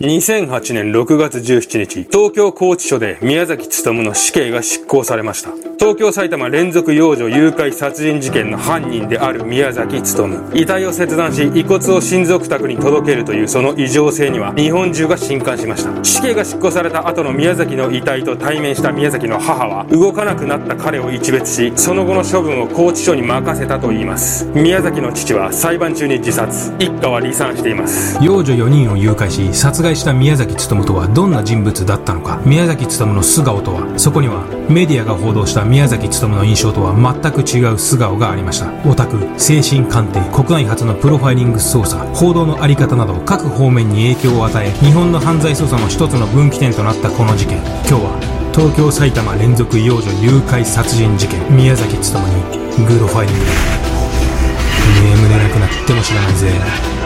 2008年6月17日、東京拘置所で宮崎努の死刑が執行されました。東京埼玉連続幼女誘拐殺人事件の犯人である宮崎勤。遺体を切断し、遺骨を親族宅に届けるというその異常性には日本中が震撼しました。死刑が執行された後の宮崎の遺体と対面した宮崎の母は、動かなくなった彼を一別し、その後の処分を拘置所に任せたと言います。宮崎の父は裁判中に自殺。一家は離散しています。幼女4人を誘拐し、殺害した宮崎努とはどんな人物だったのか宮崎努の素顔とはそこにはメディアが報道した宮崎努の印象とは全く違う素顔がありました。オタク精神鑑定国内初のプロファイリング捜査報道のあり方など各方面に影響を与え日本の犯罪捜査の一つの分岐点となったこの事件。今日は東京埼玉連続幼女誘拐殺人事件。宮崎努にグロファイリング。眠れなくなっても知らないぜ。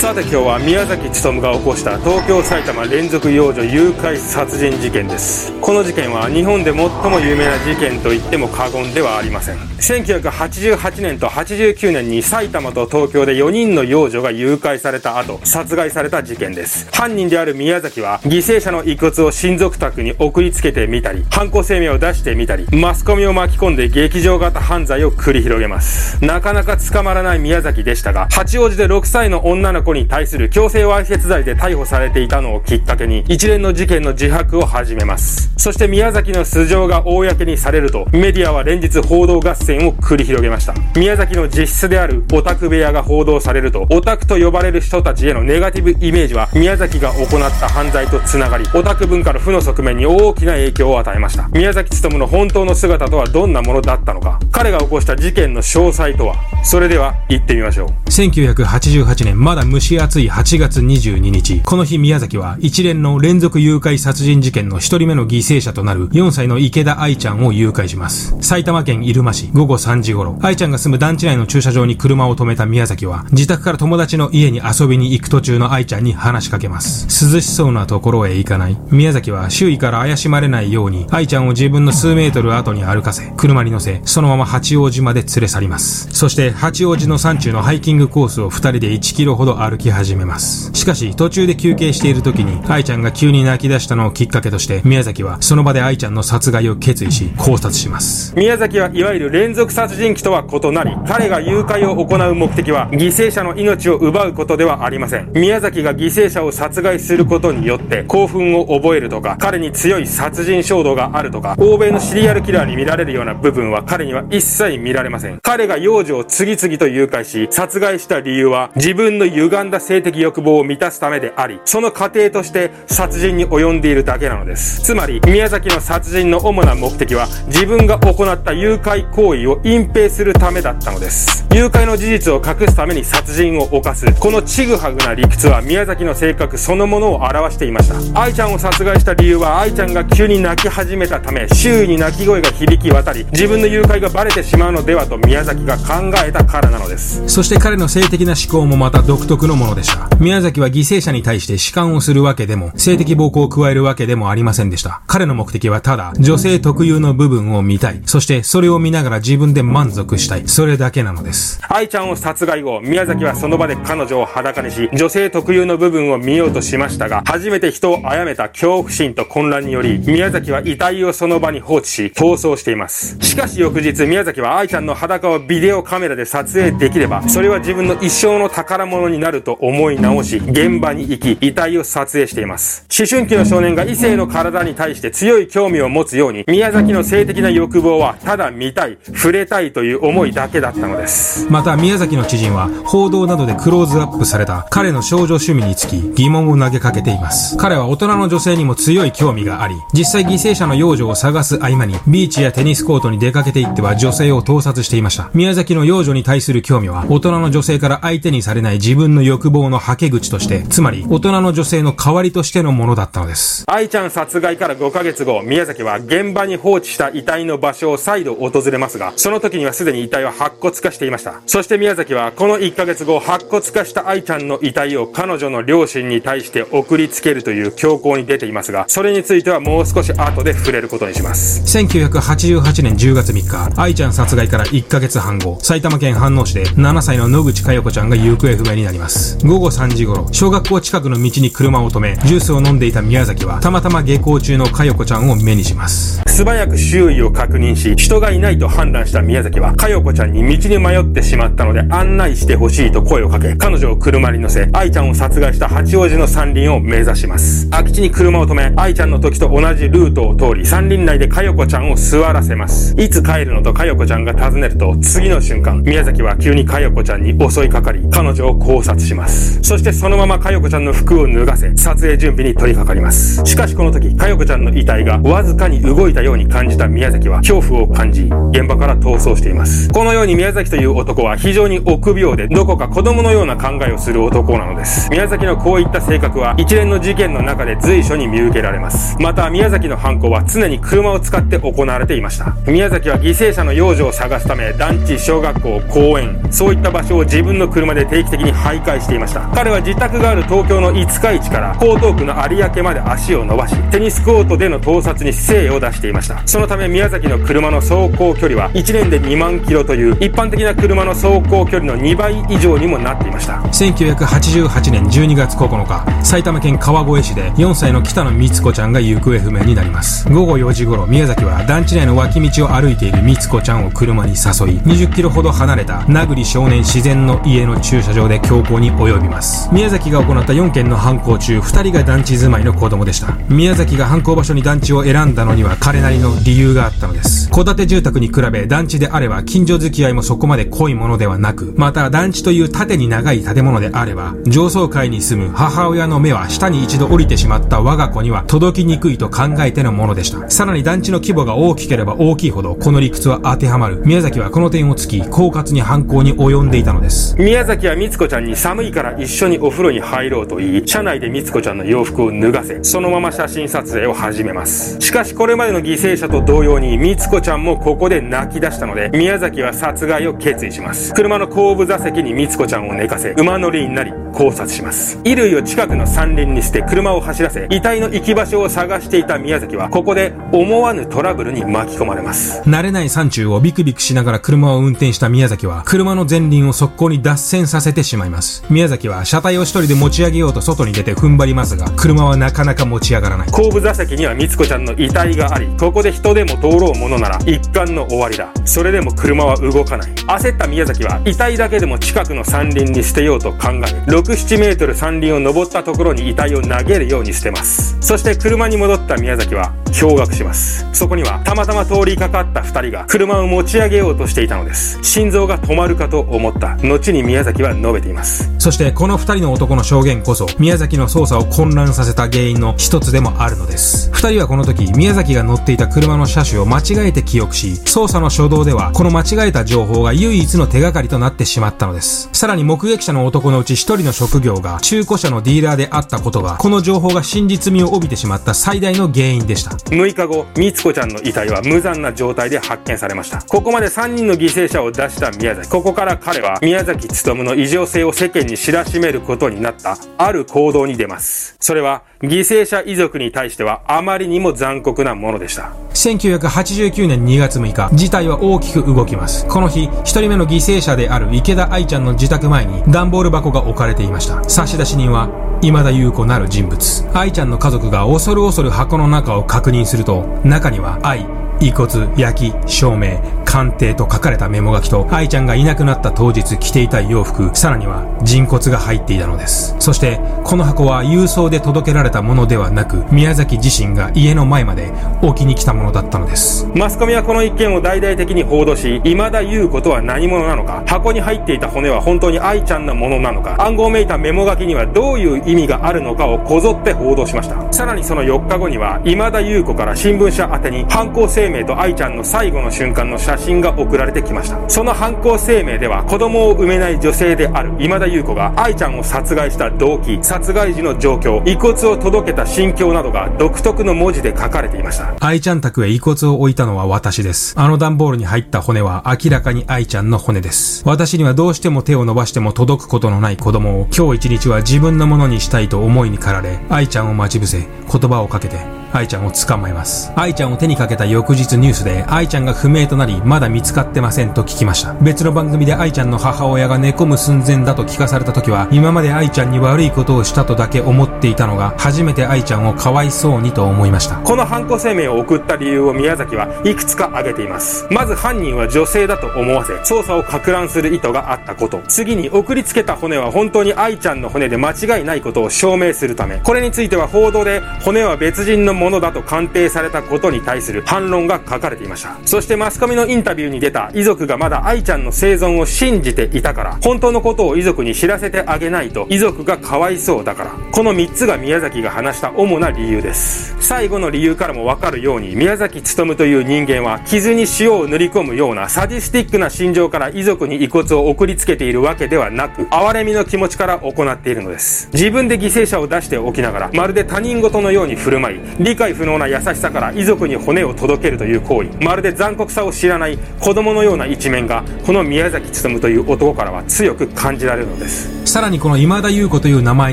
さて今日は宮崎努が起こした東京埼玉連続幼女誘拐殺人事件です。この事件は日本で最も有名な事件と言っても過言ではありません。1988年と89年に埼玉と東京で4人の幼女が誘拐された後殺害された事件です。犯人である宮崎は犠牲者の遺骨を親族宅に送りつけてみたり犯行声明を出してみたりマスコミを巻き込んで劇場型犯罪を繰り広げます。なかなか捕まらない宮崎でしたが八王子で6歳の女の子に対する強制わいせつ罪で逮捕されていたのをきっかけに一連の事件の自白を始めます。そして宮崎の素性が公にされるとメディアは連日報道合戦を繰り広げました。宮崎の実質であるオタク部屋が報道されるとオタクと呼ばれる人たちへのネガティブイメージは宮崎が行った犯罪と繋がりオタク文化の負の側面に大きな影響を与えました。宮崎努の本当の姿とはどんなものだったのか彼が起こした事件の詳細とはそれでは行ってみましょう。1988年まだ蒸し暑い8月22日、この日宮崎は一連の連続誘拐殺人事件の一人目の犠牲者となる4歳の池田愛ちゃんを誘拐します。埼玉県入間市午後3時頃、愛ちゃんが住む団地内の駐車場に車を止めた宮崎は、自宅から友達の家に遊びに行く途中の愛ちゃんに話しかけます。涼しそうなところへ行かない。宮崎は周囲から怪しまれないように、愛ちゃんを自分の数メートル後に歩かせ、車に乗せ、そのまま八王子まで連れ去ります。そして八王子の山中のハイキングコースを2人で1キロほど歩歩き始めます。しかし、途中で休憩している時に、愛ちゃんが急に泣き出したのをきっかけとして、宮崎はその場で愛ちゃんの殺害を決意し、考察します。宮崎はいわゆる連続殺人鬼とは異なり、彼が誘拐を行う目的は、犠牲者の命を奪うことではありません。宮崎が犠牲者を殺害することによって、興奮を覚えるとか、彼に強い殺人衝動があるとか、欧米のシリアルキラーに見られるような部分は彼には一切見られません。彼が幼女を次々と誘拐し、殺害した理由は、自分の歪んだ性的欲望を満たすためであり、その過程として殺人に及んでいるだけなのです。つまり、宮崎の殺人の主な目的は、自分が行った誘拐行為を隠蔽するためだったのです。誘拐の事実を隠すために殺人を犯す、このちぐはぐな理屈は宮崎の性格そのものを表していました。愛ちゃんを殺害した理由は、愛ちゃんが急に泣き始めたため、周囲に泣き声が響き渡り、自分の誘拐がバレてしまうのではと宮崎が考えたからなのです。そして彼の性的な思考もまた独特のものでした。宮崎は犠牲者に対して弛緩をするわけでも、性的暴行を加えるわけでもありませんでした。彼の目的はただ、女性特有の部分を見たい。そしてそれを見ながら自分で満足したい。それだけなのです。愛ちゃんを殺害後、宮崎はその場で彼女を裸にし、女性特有の部分を見ようとしましたが、初めて人を殺めた恐怖心と混乱により、宮崎は遺体をその場に放置し、逃走しています。しかし翌日、宮崎は愛ちゃんの裸をビデオカメラで撮影できれば、それは自分の一生の宝物になるると思い直し、現場に行き、遺体を撮影しています。思春期の少年が異性の体に対して強い興味を持つように、宮崎の性的な欲望は、ただ見たい、触れたいという思いだけだったのです。また、宮崎の知人は、報道などでクローズアップされた彼の少女趣味につき、疑問を投げかけています。彼は大人の女性にも強い興味があり、実際犠牲者の幼女を探す合間に、ビーチやテニスコートに出かけていっては女性を盗撮していました。宮崎の幼女に対する興味は、大人の女性から相手にされない自分の欲望のはけ口として、つまり、大人の女性の代わりとしてのものだったのです。愛ちゃん殺害から5ヶ月後、宮崎は現場に放置した遺体の場所を再度訪れますが、その時にはすでに遺体は白骨化していました。そして宮崎は、この1ヶ月後、白骨化した愛ちゃんの遺体を彼女の両親に対して送りつけるという強行に出ていますが、それについてはもう少し後で触れることにします。1988年10月3日、愛ちゃん殺害から1ヶ月半後、埼玉県飯能市で7歳の野口佳代子ちゃんが行方不明になります。ます。午後3時頃、小学校近くの道に車を止め、ジュースを飲んでいた宮崎は、たまたま下校中のかよこちゃんを目にします。素早く周囲を確認し、人がいないと判断した宮崎は、かよこちゃんに道に迷ってしまったので案内してほしいと声をかけ、彼女を車に乗せ、愛ちゃんを殺害した八王子の山林を目指します。空き地に車を止め、愛ちゃんの時と同じルートを通り、山林内でかよこちゃんを座らせます。いつ帰るのとかよこちゃんが尋ねると、次の瞬間、宮崎は急にかよこちゃんに襲いかかり、彼女を考察します。そしてそのままかよこちゃんの服を脱がせ、撮影準備に取り掛かります。しかしこの時、かよこちゃんの遺体がわずかに動いたよように感じた宮崎は恐怖を感じ、現場から逃走しています。このように宮崎という男は非常に臆病で、どこか子供のような考えをする男なのです。宮崎のこういった性格は一連の事件の中で随所に見受けられます。また宮崎の犯行は常に車を使って行われていました。宮崎は犠牲者の幼女を探すため、団地、小学校、公園、そういった場所を自分の車で定期的に徘徊していました。彼は自宅がある東京の五日市から江東区の有明まで足を伸ばし、テニスコートでの盗撮に精を出していました。そのため宮崎の車の走行距離は1年で2万キロという一般的な車の走行距離の2倍以上にもなっていました。1988年12月9日、埼玉県川越市で4歳の北野光子ちゃんが行方不明になります。午後4時頃、宮崎は団地内の脇道を歩いている光子ちゃんを車に誘い、20キロほど離れた名栗少年自然の家の駐車場で強行に及びます。宮崎が行った4件の犯行中、2人が団地住まいの子供でした。宮崎が犯行場所に団地を選んだのには彼なりの理由があったのです。戸建て住宅に比べ団地であれば近所付き合いもそこまで濃いものではなく、また団地という縦に長い建物であれば、上層階に住む母親の目は下に一度降りてしまった我が子には届きにくいと考えてのものでした。さらに団地の規模が大きければ大きいほどこの理屈は当てはまる。宮崎はこの点を突き、狡猾に犯行に及んでいたのです。宮崎は光子ちゃんに寒いから一緒にお風呂に入ろうと言い、車内で光子ちゃんの洋服を脱がせ、そのまま写真撮影を始めます。しかしこれまでの犠牲者と同様に光子ちゃんもここで泣き出したので、宮崎は殺害を決意します。車の後部座席に光子ちゃんを寝かせ、馬乗りになり考察します。衣類を近くの山林に捨て車を走らせ、遺体の行き場所を探していた宮崎は、ここで思わぬトラブルに巻き込まれます。慣れない山中をビクビクしながら車を運転した宮崎は、車の前輪を速攻に脱線させてしまいます。宮崎は車体を一人で持ち上げようと外に出て踏ん張りますが、車はなかなか持ち上がらない。後部座席には光子ちゃんの遺体があり、ここで人でも通ろうものなら一巻の終わりだ。それでも車は動かない。焦った宮崎は遺体だけでも近くの山林に捨てようと考え、6、7メートル山林を登ったところに遺体を投げるように捨てます。そして車に戻った宮崎は驚愕します。そこにはたまたま通りかかった二人が車を持ち上げようとしていたのです。心臓が止まるかと思った。後に宮崎は述べています。そしてこの二人の男の証言こそ宮崎の捜査を混乱させた原因の一つでもあるのです。二人はこの時宮崎が乗ってていた車の車種を間違えて記憶し、捜査の初動ではこの間違えた情報が唯一の手がかりとなってしまったのです。さらに目撃者の男のうち一人の職業が中古車のディーラーであったことが、この情報が真実味を帯びてしまった最大の原因でした。6日後、みつこちゃんの遺体は無残な状態で発見されました。ここまで3人の犠牲者を出した宮崎。ここから彼は宮崎努の異常性を世間に知らしめることになった、ある行動に出ます。それは、犠牲者遺族に対してはあまりにも残酷なものでした。1989年2月6日、事態は大きく動きます。この日、一人目の犠牲者である池田愛ちゃんの自宅前に段ボール箱が置かれていました。差出人は、今田優子なる人物。愛ちゃんの家族が恐る恐る箱の中を確認すると、中には愛、遺骨、焼き、証明、鑑定と書かれたメモ書きと、愛ちゃんがいなくなった当日着ていた洋服、さらには人骨が入っていたのです。そして、この箱は郵送で届けられたものではなく、宮崎自身が家の前まで置きに来たものだったのです。マスコミはこの一件を大々的に報道し、未だ言うことは何者なのか、箱に入っていた骨は本当に愛ちゃんのものなのか、暗号めいたメモ書きにはどういう意味があるのかをこぞって報道しました。さらにその4日後には、今田優子から新聞社宛に犯行声明と愛ちゃんの最後の瞬間の写真が送られてきました。その犯行声明では、子供を産めない女性である今田優子が愛ちゃんを殺害した動機、殺害時の状況、遺骨を届けた心境などが独特の文字で書かれていました。愛ちゃん宅へ遺骨を置いたのは私です。あの段ボールに入った骨は明らかに愛ちゃんの骨です。私にはどうしても手を伸ばしても届くことのない子供を今日一日は自分のものにしたいと思いに駆られ、愛ちゃんを待ち伏せ、言葉をかけて、愛ちゃんを捕まえます。愛ちゃんを手にかけた翌日日ニュースで愛ちゃんが不明となりまだ見つかってませんと聞きました。別の番組で愛ちゃんの母親が寝込む寸前だと聞かされた時は今まで愛ちゃんに悪いことをしたとだけ思っていたのが初めて愛ちゃんをかわいそうにと思いました。この犯行声明を送った理由を宮崎はいくつか挙げています。まず犯人は女性だと思わせ捜査をか乱する意図があったこと。次に送りつけた骨は本当に愛ちゃんの骨で間違いないことを証明するため。これについては報道で骨は別人のものだと鑑定されたことに対する反論がが書かれていました。そしてマスコミのインタビューに出た遺族がまだ愛ちゃんの生存を信じていたから本当のことを遺族に知らせてあげないと遺族がかわいそうだからこの3つが宮崎が話した主な理由です。最後の理由からもわかるように宮崎努という人間は傷に塩を塗り込むようなサディスティックな心情から遺族に遺骨を送りつけているわけではなく哀れみの気持ちから行っているのです。自分で犠牲者を出しておきながらまるで他人事のように振る舞い理解不能な優しさから遺族に骨を届けるという行為。まるで残酷さを知らない子供のような一面がこの宮崎努という男からは強く感じられるのです。さらにこの今田優子という名前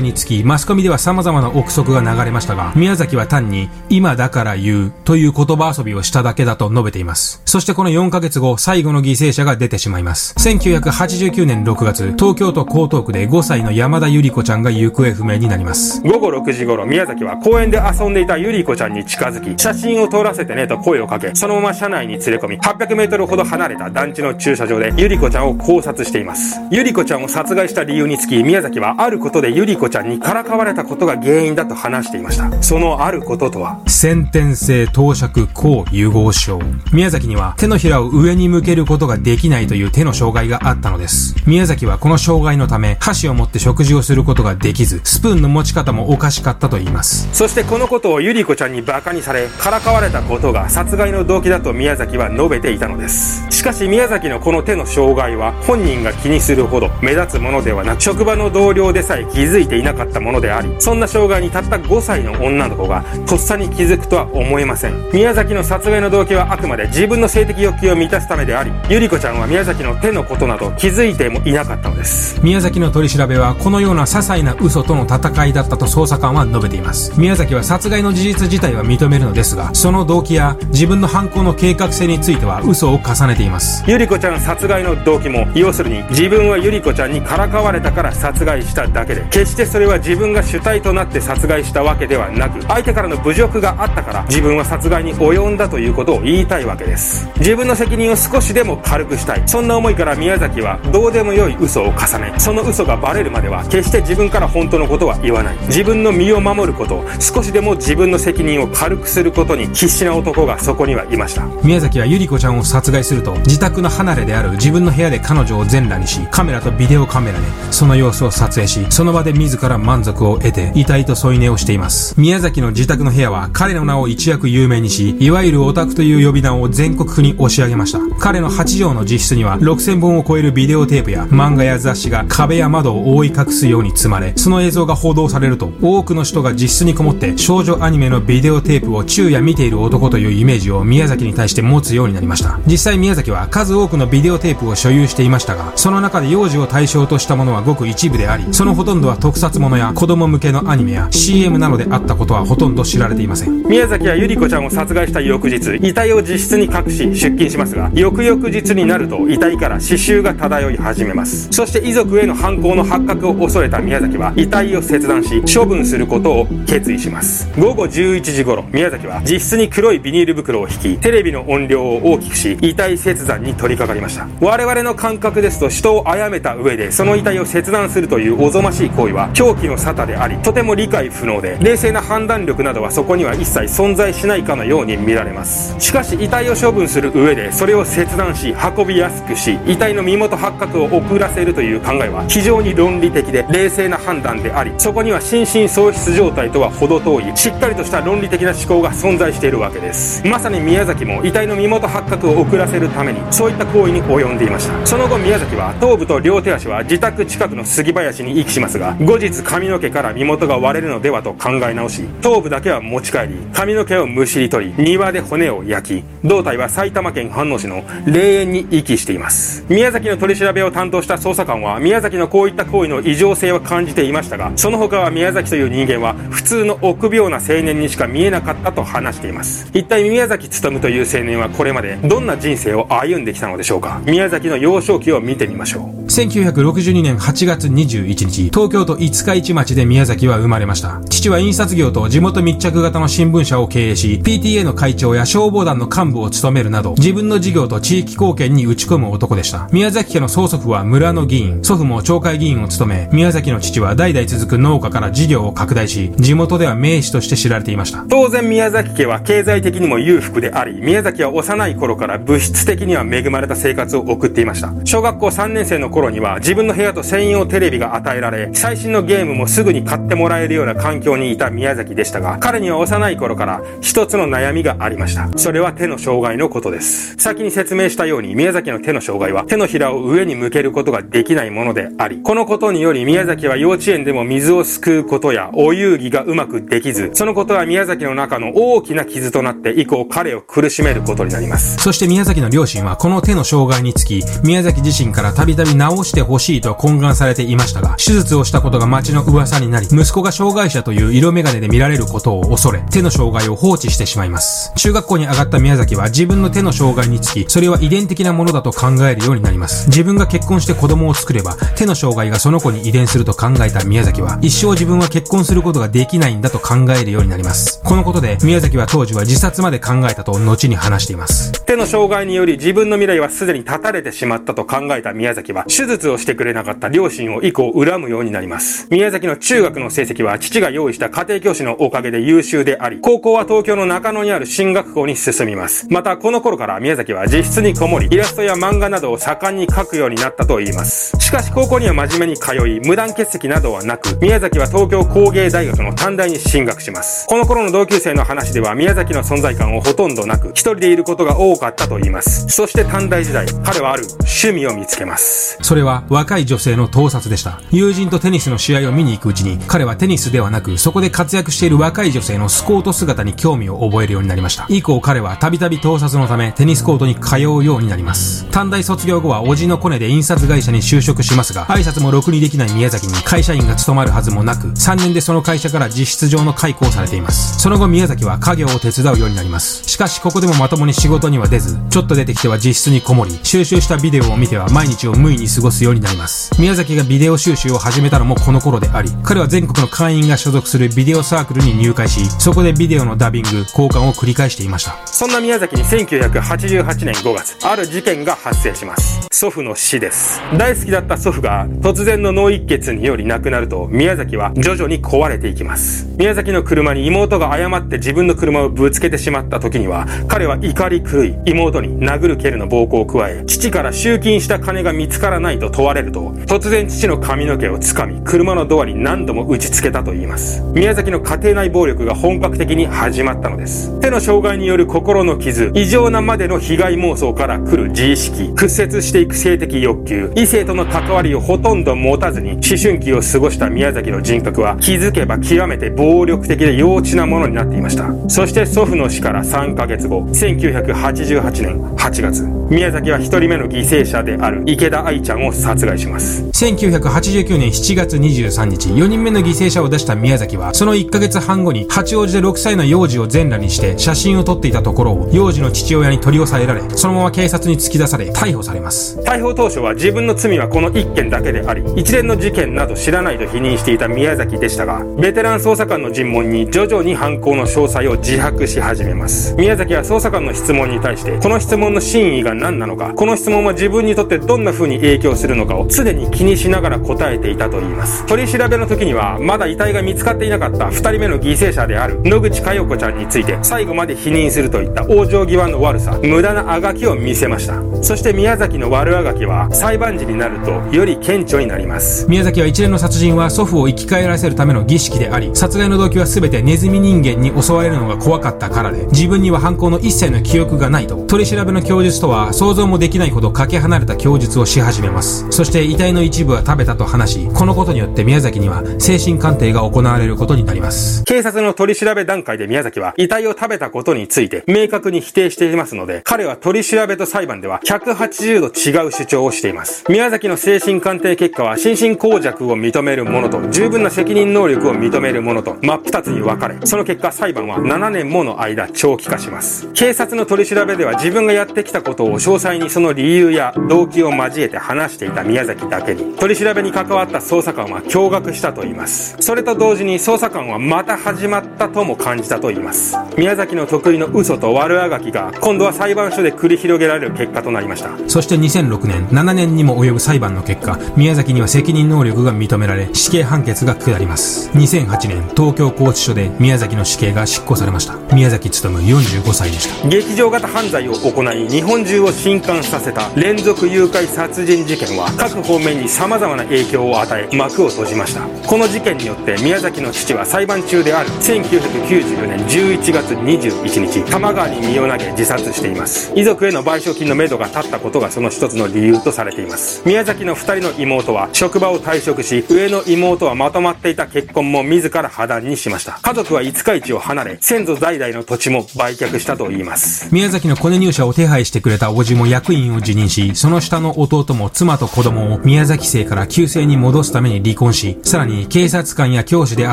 につきマスコミでは様々な憶測が流れましたが宮崎は単に今だから言うという言葉遊びをしただけだと述べています。そしてこの4ヶ月後最後の犠牲者が出てしまいます。1989年6月東京都江東区で5歳の山田ゆり子ちゃんが行方不明になります。午後6時頃宮崎は公園で遊んでいたゆり子ちゃんに近づき写真を撮らせてねと声をかけそのまま車内に連れ込み800メートルほど離れた団地の駐車場でゆり子ちゃんを考察しています。ゆり子ちゃんを殺害した理由につき宮崎はあることでゆり子ちゃんにからかわれたことが原因だと話していました。そのあることとは？先天性投射抗融合症。宮崎には手のひらを上に向けることができないという手の障害があったのです。宮崎はこの障害のため箸を持って食事をすることができずスプーンの持ち方もおかしかったと言います。そしてこのことをゆり子ちゃんに馬鹿にされからかわれたことが殺害の動機だと宮崎は述べていたのです。しかし宮崎のこの手の障害は本人が気にするほど目立つものではなく職場の同僚でさえ気づいていなかったものでありそんな障害にたった5歳の女の子がとっさに気づくとは思えません。宮崎の殺害の動機はあくまで自分の性的欲求を満たすためでありゆり子ちゃんは宮崎の手のことなど気づいてもいなかったのです。宮崎の取り調べはこのような些細な嘘との戦いだったと捜査官は述べています。宮崎は殺害の事実自体は認めるのですがその動機や自分の犯行の計画性については嘘を重ねています。ゆり子ちゃん殺害の動機も要するに自分はゆり子ちゃんにからかわれたから殺害しただけで決してそれは自分が主体となって殺害したわけではなく相手からの侮辱があったから自分は殺害に及んだということを言いたいわけです。自分の責任を少しでも軽くしたい。そんな思いから宮崎はどうでもよい嘘を重ねその嘘がバレるまでは決して自分から本当のことは言わない。自分の身を守ること少しでも自分の責任を軽くすることに必死な男がそこにはいました。宮崎はゆり子ちゃんを殺害すると自宅の離れである自分の部屋で彼女を全裸にしカメラとビデオカメラでその様子を撮影しその場で自ら満足を得て遺体と添い寝をしています。宮崎の自宅の部屋は彼の名を一躍有名にしいわゆるオタクという呼び名を全国区に押し上げました。彼の8畳の自室には6000本を超えるビデオテープや漫画や雑誌が壁や窓を覆い隠すように積まれその映像が報道されると多くの人が自室にこもって少女アニメのビデオテープを昼夜見ている男というイメージを宮崎に対して持つようになりました。実際宮崎は数多くのビデオテープを所有していましたがその中で幼児を対象としたものはごく一部でありそのほとんどは特撮ものや子供向けのアニメや CM などであったことはほとんど知られていません。宮崎はゆり子ちゃんを殺害した翌日遺体を自室に隠し出勤しますが翌々日になると遺体から刺繍が漂い始めます。そして遺族への犯行の発覚を恐れた宮崎は遺体を切断し処分することを決意します。午後11時頃宮崎は自室に黒いビニール袋を引きテレビの音量を大きくし遺体切断に取り掛かりました。我々の感覚ですと人を殺めた上でその遺体を切断するというおぞましい行為は狂気の沙汰でありとても理解不能で冷静な判断力などはそこには一切存在しないかのように見られます。しかし遺体を処分する上でそれを切断し運びやすくし遺体の身元発覚を遅らせるという考えは非常に論理的で冷静な判断でありそこには心神喪失状態とは程遠いしっかりとした論理的な思考が存在しているわけです。まさに宮崎も遺体の身元発覚を遅らせるためにそういった行為に及んでいました。その後宮崎は頭部と両手足は自宅近くの杉林に遺棄しますが後日髪の毛から身元が割れるのではと考え直し頭部だけは持ち帰り髪の毛をむしり取り庭で骨を焼き胴体は埼玉県飯能市の霊園に遺棄しています。宮崎の取り調べを担当した捜査官は宮崎のこういった行為の異常性は感じていましたがその他は宮崎という人間は普通の臆病な青年にしか見えなかったと話しています。一体宮崎勉という青年はこれまでどんな人生を歩んできたのでしょうか。宮崎の幼少期を見てみましょう。1962年8月月21日東京都五日市町で宮崎は生まれました。父は印刷業と地元密着型の新聞社を経営し PTA の会長や消防団の幹部を務めるなど自分の事業と地域貢献に打ち込む男でした。宮崎家の曽祖父は村の議員祖父も町会議員を務め宮崎の父は代々続く農家から事業を拡大し地元では名士として知られていました。当然宮崎家は経済的にも裕福であり宮崎は幼い頃から物質的には恵まれた生活を送っていました。小学校3年生の頃には自分の部屋と専用のテレビが与えられ最新のゲームもすぐに買ってもらえるような環境にいた宮崎でしたが彼には幼い頃から一つの悩みがありました。それは手の障害のことです。先に説明したように宮崎の手の障害は手のひらを上に向けることができないものでありこのことにより宮崎は幼稚園でも水をすくうことやお遊戯がうまくできずそのことは宮崎の中の大きな傷となって以降彼を苦しめることになります。そして宮崎の両親はこの手の障害につき宮崎自身からたびたび治してほしいと懇願されていましたが手術をしたことが町の噂になり息子が障害者という色眼鏡で見られることを恐れ手の障害を放置してしまいます。中学校に上がった宮崎は自分の手の障害につきそれは遺伝的なものだと考えるようになります。自分が結婚して子供を作れば手の障害がその子に遺伝すると考えた宮崎は一生自分は結婚することができないんだと考えるようになります。このことで宮崎は当時は自殺まで考えたと後に話しています。手の障害により自分の未来はすでに断たれてしまったと考えた宮崎は手術をしてくれなかった両親を以降恨むようになります。宮崎の中学の成績は父が用意した家庭教師のおかげで優秀であり高校は東京の中野にある進学校に進みます。またこの頃から宮崎は自室にこもりイラストや漫画などを盛んに描くようになったといいます。しかし高校には真面目に通い無断欠席などはなく宮崎は東京工芸大学の短大に進学します。この頃の同級生の話では宮崎の存在感をほとんどなく一人でいることが多かったと言います。そして短大時代彼はある趣味を見つけます。それは若い女性の盗撮でした。友人とテニスの試合を見に行くうちに彼はテニスではなくそこで活躍している若い女性のスコート姿に興味を覚えるようになりました。以降彼はたびたび盗撮のためテニスコートに通うようになります。短大卒業後はおじのコネで印刷会社に就職しますが挨拶もろくにできない宮崎に会社員が務まるはずもなく3年でその会社から実質上の解雇をされています。その後宮崎は家業を手伝うようになります。しかしここでもまともに仕事には出ずちょっと出てきては実質にこもり収集したビデオを見ては毎日を無意に過ごすようになります。宮崎がビデオ収集を始めたのもこの頃であり彼は全国の会員が所属するビデオサークルに入会しそこでビデオのダビング交換を繰り返していました。そんな宮崎に1988年5月ある事件が発生します。祖父の死です。大好きだった祖父が突然の脳一血により亡くなると宮崎は徐々に壊れていきます。宮崎の車に妹が誤って自分の車をぶつけてしまった時には彼は怒り狂い妹に殴る蹴るの暴行を加え父から集金した金が見つからないと問われると突然父の髪の毛をつかみ車のドアに何度も打ち付けたと言います。宮崎の家庭内暴力が本格的に始まったのです。手の障害による心の傷異常なまでの被害妄想から来る自意識屈折していく性的欲求異性との関わりをほとんど持たずに思春期を過ごした宮崎の人格は気づけば極めて暴力的で幼稚なものになっていました。そして祖父の死から3ヶ月後1988年8月宮崎は1人目の犠牲者である池田愛ちゃんを殺害します。1989年7月23日4人目の犠牲者を出した宮崎はその1ヶ月半後に八王子で6歳の幼児を全裸にして写真を撮っていたところを幼児の父親に取り押さえられそのまま警察に突き出され逮捕されます。逮捕当初は自分の罪はこの1件だけであり一連の事件など知らないと否認していた宮崎でしたがベテラン捜査官の尋問に徐々に犯行の詳細を自白し始めます。宮崎は捜査官の質問に対してこの質問の真意が何なのかこの質問は自分にとってどんな風に影響するのかを常に気にしながら答えていたといいます。取り調べの時にはまだ遺体が見つかっていなかった2人目の犠牲者である野口佳代子ちゃんについて最後まで否認するといった往生際の悪さ無駄なあがきを見せました。そして宮崎の悪あがきは裁判時になるとより顕著になります。宮崎は一連の殺人は祖父を生き返らせるための儀式であり殺害の動機は全てネズミ人間に襲われるのが怖かったからで自分には犯行の一切の記憶がないと取り調べの供述とは想像もできないほどかけ離れた供述をし始めます。そして遺体の一部部は食べたと話し、このことによって宮崎には精神鑑定が行われることになります。警察の取り調べ段階で宮崎は遺体を食べたことについて明確に否定していますので、彼は取り調べと裁判では180度違う主張をしています。宮崎の精神鑑定結果は心神耗弱を認めるものと十分な責任能力を認めるものと真っ二つに分かれ、その結果裁判は7年もの間長期化します。警察の取り調べでは自分がやってきたことを詳細にその理由や動機を交えて話していた宮崎だけに、取り調べに関わった捜査官は驚愕したと言います。それと同時に捜査官はまた始まったとも感じたと言います。宮崎の得意の嘘と悪あがきが今度は裁判所で繰り広げられる結果となりました。そして2006年、7年にも及ぶ裁判の結果、宮崎には責任能力が認められ、死刑判決が下ります。2008年、東京拘置所で宮崎の死刑が執行されました。宮崎努45歳でした。劇場型犯罪を行い、日本中を震撼させた連続誘拐殺人事件は各方面に様様々な影響を与え、幕を閉じました。この事件によって宮崎の父は裁判中である1994年11月21日、多摩川に身を投げ自殺しています。遺族への賠償金のめどが立ったことがその一つの理由とされています。宮崎の二人の妹は職場を退職し、上の妹はまとまっていた結婚も自ら破談にしました。家族は五日市を離れ、先祖代々の土地も売却したと言います。宮崎のコネ入社を手配してくれた叔父も役員を辞任し、その下の弟も妻と子供を宮崎姓から旧姓に戻すために離婚し、さらに警察官や教師であ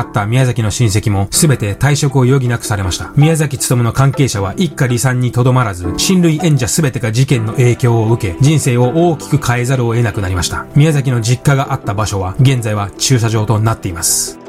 った宮崎の親戚も全て退職を余儀なくされました。宮崎勤の関係者は一家離散にとどまらず、親類縁者全てが事件の影響を受け、人生を大きく変えざるを得なくなりました。宮崎の実家があった場所は、現在は駐車場となっています。